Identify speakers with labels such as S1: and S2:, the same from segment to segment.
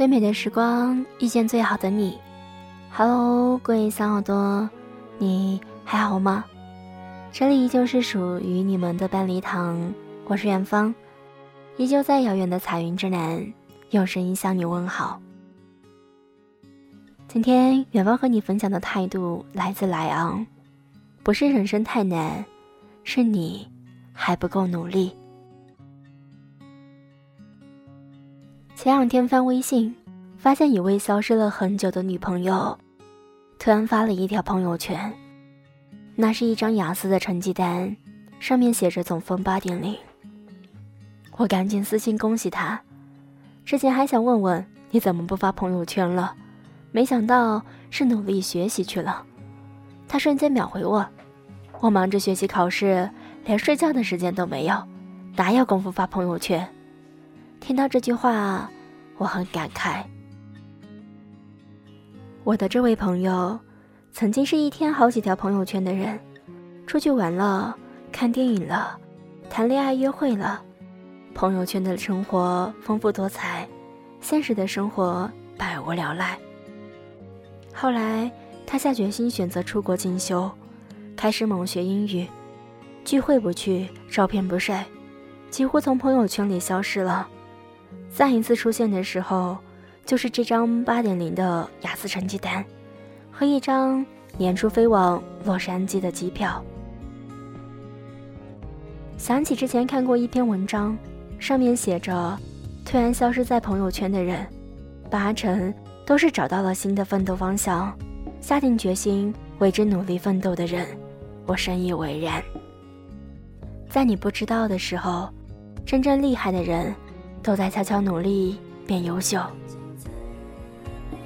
S1: 最美的时光遇见最好的你，Hello，各位小耳朵，你还好吗？这里依旧是属于你们的半梨堂，我是远方，依旧在遥远的彩云之南，用声音向你问好。今天远方和你分享的态度来自莱昂，不是人生太难，是你还不够努力。前两天翻微信，发现一位消失了很久的女朋友，突然发了一条朋友圈。那是一张雅思的成绩单，上面写着总分八点零。我赶紧私信恭喜他，之前还想问问你怎么不发朋友圈了，没想到是努力学习去了。他瞬间秒回我：“我忙着学习考试，连睡觉的时间都没有，哪有功夫发朋友圈？”听到这句话，我很感慨。我的这位朋友，曾经是一天好几条朋友圈的人，出去玩了、看电影了、谈恋爱、约会了，朋友圈的生活丰富多彩，现实的生活百无聊赖。后来，他下决心选择出国进修，开始猛学英语，聚会不去，照片不晒，几乎从朋友圈里消失了。再一次出现的时候，就是这张八点零的雅思成绩单，和一张年初飞往洛杉矶的机票。想起之前看过一篇文章，上面写着，突然消失在朋友圈的人，八成都是找到了新的奋斗方向，下定决心为之努力奋斗的人。我深以为然。在你不知道的时候，真正厉害的人。都在悄悄努力变优秀。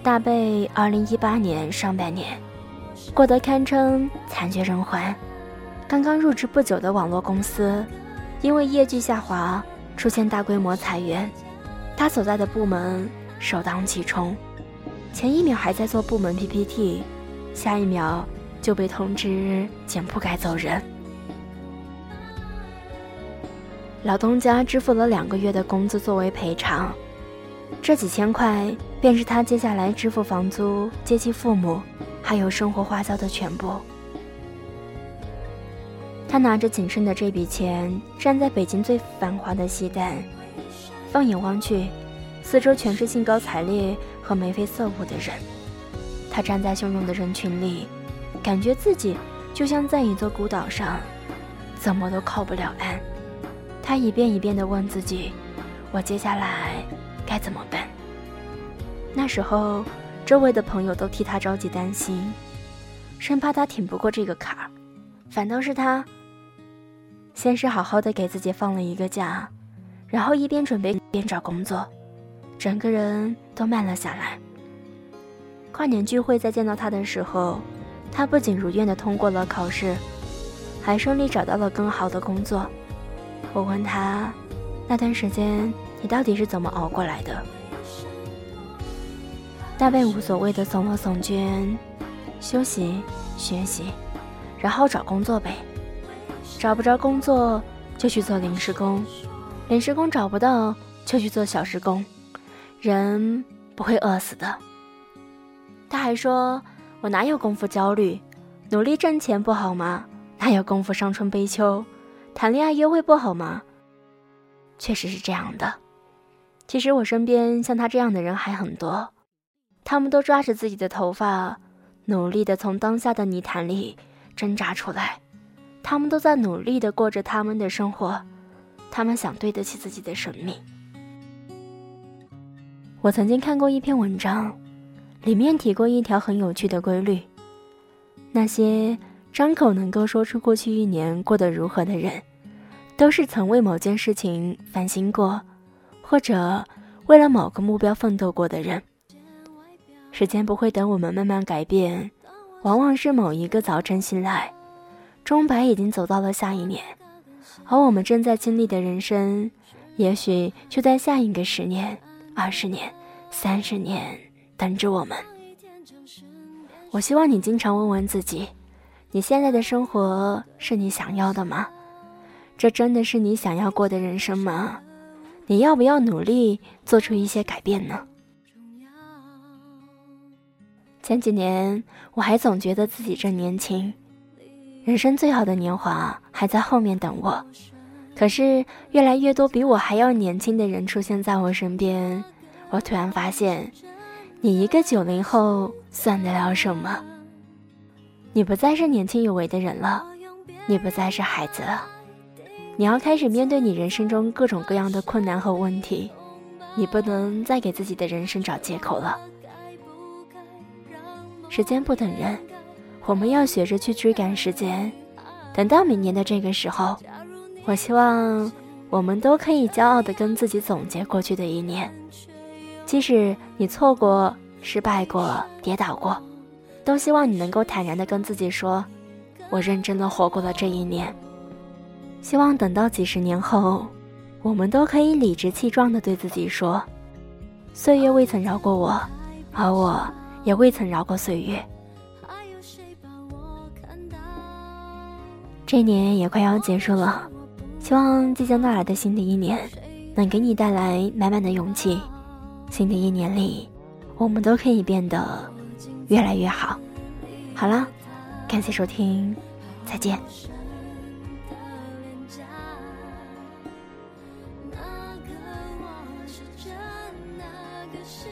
S1: 大贝二零一八年上半年过得堪称惨绝人寰。刚刚入职不久的网络公司，因为业绩下滑，出现大规模裁员。他所在的部门首当其冲，前一秒还在做部门 PPT，下一秒就被通知剪铺盖走人。老东家支付了两个月的工资作为赔偿，这几千块便是他接下来支付房租、接济父母，还有生活花销的全部。他拿着仅剩的这笔钱，站在北京最繁华的西单，放眼望去，四周全是兴高采烈和眉飞色舞的人。他站在汹涌的人群里，感觉自己就像在一座孤岛上，怎么都靠不了岸。他一遍一遍地问自己：“我接下来该怎么办？”那时候，周围的朋友都替他着急担心，生怕他挺不过这个坎儿。反倒是他，先是好好的给自己放了一个假，然后一边准备一边找工作，整个人都慢了下来。跨年聚会再见到他的时候，他不仅如愿的通过了考试，还顺利找到了更好的工作。我问他，那段时间你到底是怎么熬过来的？大贝无所谓的耸了耸肩，休息、学习，然后找工作呗。找不着工作就去做临时工，临时工找不到就去做小时工。人不会饿死的。他还说：“我哪有功夫焦虑？努力挣钱不好吗？哪有功夫伤春悲秋？”谈恋爱约会不好吗？确实是这样的。其实我身边像他这样的人还很多，他们都抓着自己的头发，努力的从当下的泥潭里挣扎出来。他们都在努力的过着他们的生活，他们想对得起自己的生命。我曾经看过一篇文章，里面提过一条很有趣的规律：那些。张口能够说出过去一年过得如何的人，都是曾为某件事情烦心过，或者为了某个目标奋斗过的人。时间不会等我们慢慢改变，往往是某一个早晨醒来，钟摆已经走到了下一年，而我们正在经历的人生，也许就在下一个十年、二十年、三十年等着我们。我希望你经常问问自己。你现在的生活是你想要的吗？这真的是你想要过的人生吗？你要不要努力做出一些改变呢？前几年我还总觉得自己正年轻，人生最好的年华还在后面等我。可是越来越多比我还要年轻的人出现在我身边，我突然发现，你一个九零后算得了什么？你不再是年轻有为的人了，你不再是孩子了，你要开始面对你人生中各种各样的困难和问题，你不能再给自己的人生找借口了。时间不等人，我们要学着去追赶时间。等到明年的这个时候，我希望我们都可以骄傲地跟自己总结过去的一年。即使你错过、失败过、跌倒过，都希望你能够坦然地跟自己说：“我认真地活过了这一年。”希望等到几十年后，我们都可以理直气壮地对自己说：“岁月未曾饶过我，而我。”也未曾饶过岁月。这一年也快要结束了，希望即将到来的新的一年能给你带来满满的勇气。新的一年里，我们都可以变得越来越好好了。感谢收听，再见。那个我是真。那个是。